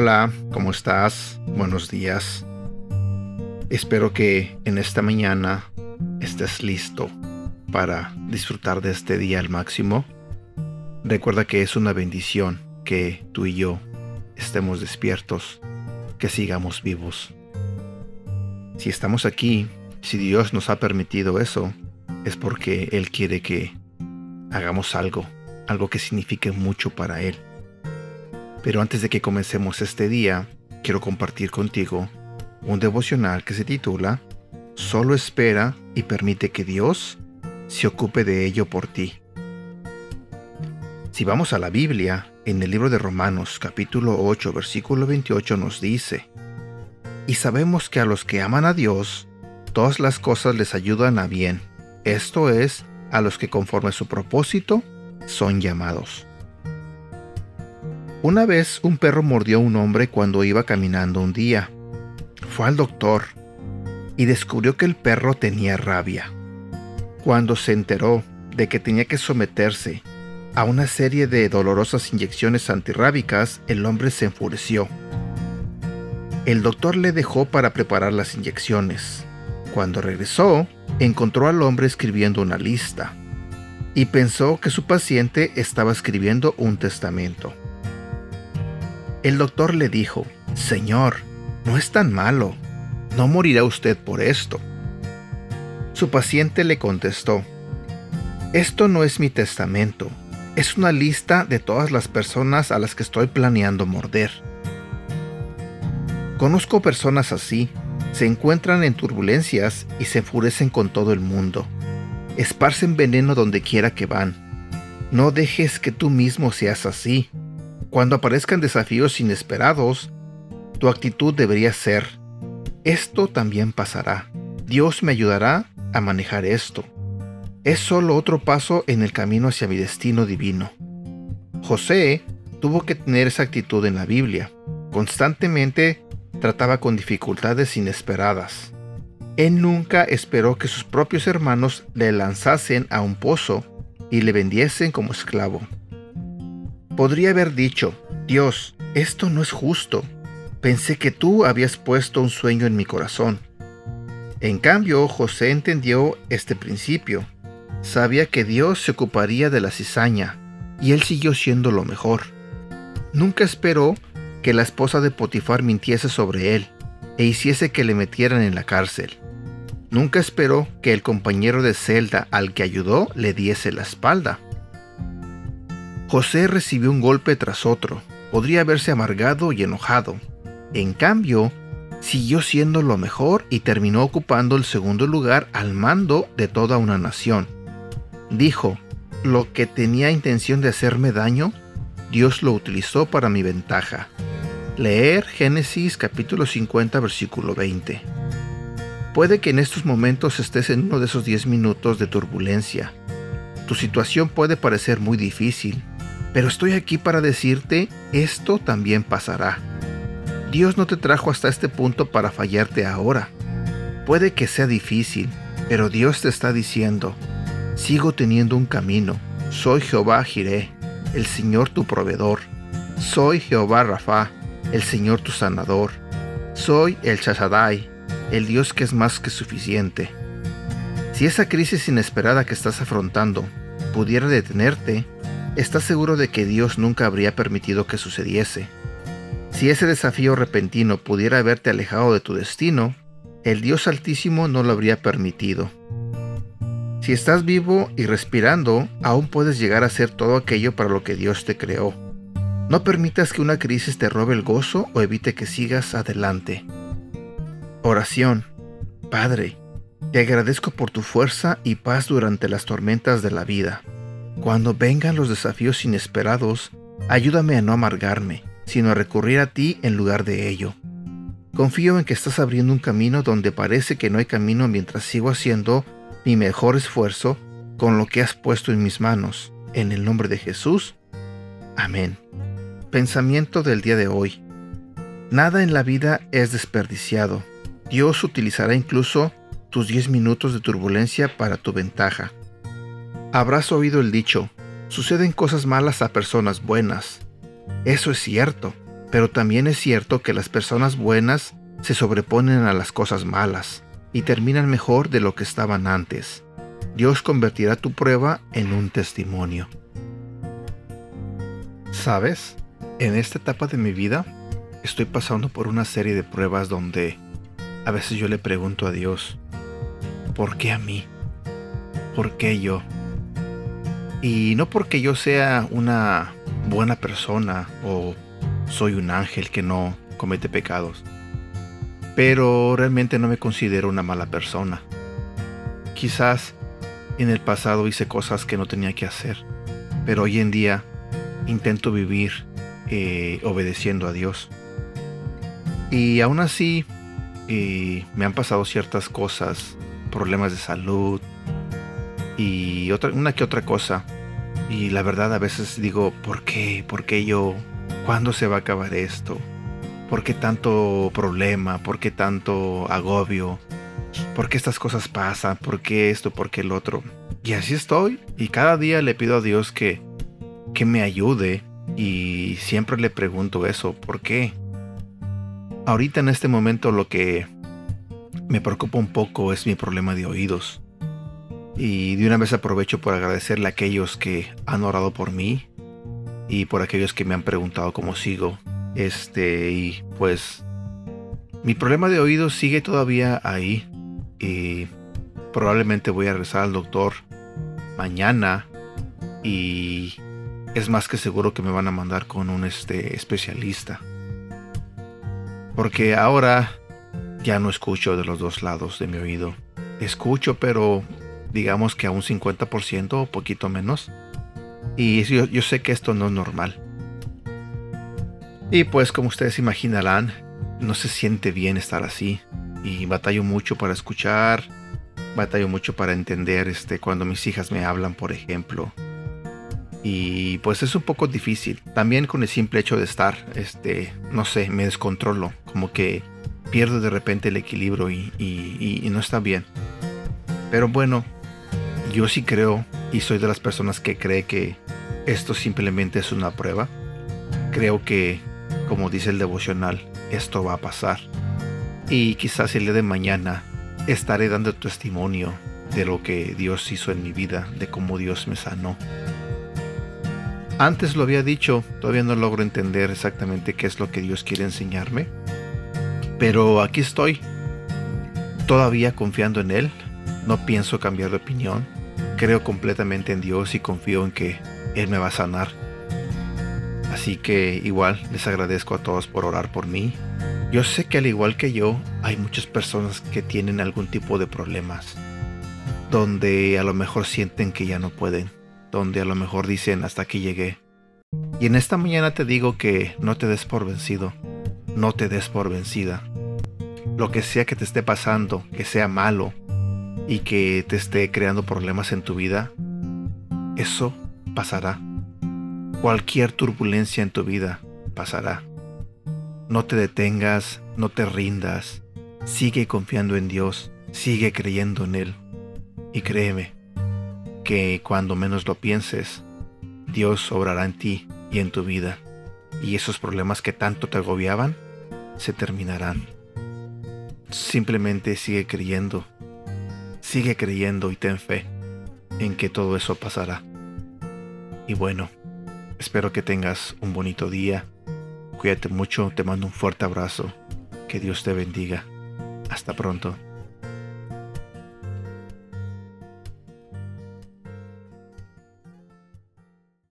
Hola, ¿cómo estás? Buenos días. Espero que en esta mañana estés listo para disfrutar de este día al máximo. Recuerda que es una bendición que tú y yo estemos despiertos, que sigamos vivos. Si estamos aquí, si Dios nos ha permitido eso, es porque Él quiere que hagamos algo, algo que signifique mucho para Él. Pero antes de que comencemos este día, quiero compartir contigo un devocional que se titula Solo espera y permite que Dios se ocupe de ello por ti. Si vamos a la Biblia, en el libro de Romanos capítulo 8 versículo 28 nos dice, Y sabemos que a los que aman a Dios, todas las cosas les ayudan a bien, esto es, a los que conforme su propósito son llamados. Una vez un perro mordió a un hombre cuando iba caminando un día. Fue al doctor y descubrió que el perro tenía rabia. Cuando se enteró de que tenía que someterse a una serie de dolorosas inyecciones antirrábicas, el hombre se enfureció. El doctor le dejó para preparar las inyecciones. Cuando regresó, encontró al hombre escribiendo una lista y pensó que su paciente estaba escribiendo un testamento. El doctor le dijo, Señor, no es tan malo, no morirá usted por esto. Su paciente le contestó, Esto no es mi testamento, es una lista de todas las personas a las que estoy planeando morder. Conozco personas así, se encuentran en turbulencias y se enfurecen con todo el mundo. Esparcen veneno donde quiera que van. No dejes que tú mismo seas así. Cuando aparezcan desafíos inesperados, tu actitud debería ser, esto también pasará. Dios me ayudará a manejar esto. Es solo otro paso en el camino hacia mi destino divino. José tuvo que tener esa actitud en la Biblia. Constantemente trataba con dificultades inesperadas. Él nunca esperó que sus propios hermanos le lanzasen a un pozo y le vendiesen como esclavo. Podría haber dicho, Dios, esto no es justo. Pensé que tú habías puesto un sueño en mi corazón. En cambio, José entendió este principio. Sabía que Dios se ocuparía de la cizaña, y él siguió siendo lo mejor. Nunca esperó que la esposa de Potifar mintiese sobre él e hiciese que le metieran en la cárcel. Nunca esperó que el compañero de celda al que ayudó le diese la espalda. José recibió un golpe tras otro. Podría haberse amargado y enojado. En cambio, siguió siendo lo mejor y terminó ocupando el segundo lugar al mando de toda una nación. Dijo, lo que tenía intención de hacerme daño, Dios lo utilizó para mi ventaja. Leer Génesis capítulo 50 versículo 20. Puede que en estos momentos estés en uno de esos 10 minutos de turbulencia. Tu situación puede parecer muy difícil, pero estoy aquí para decirte, esto también pasará. Dios no te trajo hasta este punto para fallarte ahora. Puede que sea difícil, pero Dios te está diciendo, sigo teniendo un camino. Soy Jehová Jireh, el Señor tu proveedor. Soy Jehová Rafa, el Señor tu sanador. Soy el Shaddai, el Dios que es más que suficiente. Si esa crisis inesperada que estás afrontando pudiera detenerte, estás seguro de que Dios nunca habría permitido que sucediese. Si ese desafío repentino pudiera haberte alejado de tu destino, el Dios Altísimo no lo habría permitido. Si estás vivo y respirando, aún puedes llegar a ser todo aquello para lo que Dios te creó. No permitas que una crisis te robe el gozo o evite que sigas adelante. Oración. Padre, te agradezco por tu fuerza y paz durante las tormentas de la vida. Cuando vengan los desafíos inesperados, ayúdame a no amargarme, sino a recurrir a ti en lugar de ello. Confío en que estás abriendo un camino donde parece que no hay camino mientras sigo haciendo mi mejor esfuerzo con lo que has puesto en mis manos. En el nombre de Jesús. Amén. Pensamiento del día de hoy. Nada en la vida es desperdiciado. Dios utilizará incluso tus 10 minutos de turbulencia para tu ventaja. Habrás oído el dicho, suceden cosas malas a personas buenas. Eso es cierto, Pero también es cierto que las personas buenas se sobreponen a las cosas malas y terminan mejor de lo que estaban antes. Dios convertirá tu prueba en un testimonio. ¿Sabes? En esta etapa de mi vida estoy pasando por una serie de pruebas donde a veces yo le pregunto a Dios, ¿por qué a mí? ¿Por qué yo? Y no porque yo sea una buena persona o soy un ángel que no comete pecados, pero realmente no me considero una mala persona. Quizás en el pasado hice cosas que no tenía que hacer, pero hoy en día intento vivir eh, obedeciendo a Dios. Y aún así eh, me han pasado ciertas cosas, problemas de salud y otra, una que otra cosa. Y la verdad a veces digo, ¿por qué? ¿Por qué yo? ¿Cuándo se va a acabar esto? ¿Por qué tanto problema? ¿Por qué tanto agobio? ¿Por qué estas cosas pasan? ¿Por qué esto? ¿Por qué el otro? Y así estoy. Y cada día le pido a Dios que, que me ayude. Y siempre le pregunto eso. ¿Por qué? Ahorita en este momento lo que me preocupa un poco es mi problema de oídos. Y de una vez aprovecho por agradecerle a aquellos que han orado por mí y por aquellos que me han preguntado cómo sigo. Este, y pues mi problema de oídos sigue todavía ahí. Y probablemente voy a regresar al doctor mañana. Y es más que seguro que me van a mandar con un este, especialista. Porque ahora ya no escucho de los dos lados de mi oído. Escucho, pero digamos que a un 50% o poquito menos. Y yo, yo, sé que esto no es normal. Y pues como ustedes imaginarán, no se siente bien estar así. Y batallo mucho para escuchar. Batallo mucho para entender este, cuando mis hijas me hablan, por ejemplo. Y pues es un poco difícil. También con el simple hecho de estar, este, no sé, me descontrolo. Como que pierdo de repente el equilibrio y, no está bien. Pero bueno, yo sí creo y soy de las personas que cree que esto simplemente es una prueba. Creo que, como dice el devocional, esto va a pasar. Y quizás el día de mañana estaré dando testimonio de lo que Dios hizo en mi vida, de cómo Dios me sanó. Antes lo había dicho, todavía no logro entender exactamente qué es lo que Dios quiere enseñarme. Pero aquí estoy, todavía confiando en Él. No pienso cambiar de opinión. Creo completamente en Dios y confío en que Él me va a sanar. Así que igual les agradezco a todos por orar por mí. Yo sé que al igual que yo, hay muchas personas que tienen algún tipo de problemas. Donde a lo mejor sienten que ya no pueden donde a lo mejor dicen hasta aquí llegué. Y en esta mañana te digo que no te des por vencido, no te des por vencida. Lo que sea que te esté pasando, que sea malo y que te esté creando problemas en tu vida, eso pasará. Cualquier turbulencia en tu vida pasará. No te detengas, no te rindas, sigue confiando en Dios, sigue creyendo en Él. Y créeme, que cuando menos lo pienses, Dios obrará en ti y en tu vida, y esos problemas que tanto te agobiaban se terminarán. Simplemente sigue creyendo, sigue creyendo y ten fe en que todo eso pasará. Y bueno, espero que tengas un bonito día. Cuídate mucho, te mando un fuerte abrazo. Que Dios te bendiga. Hasta pronto.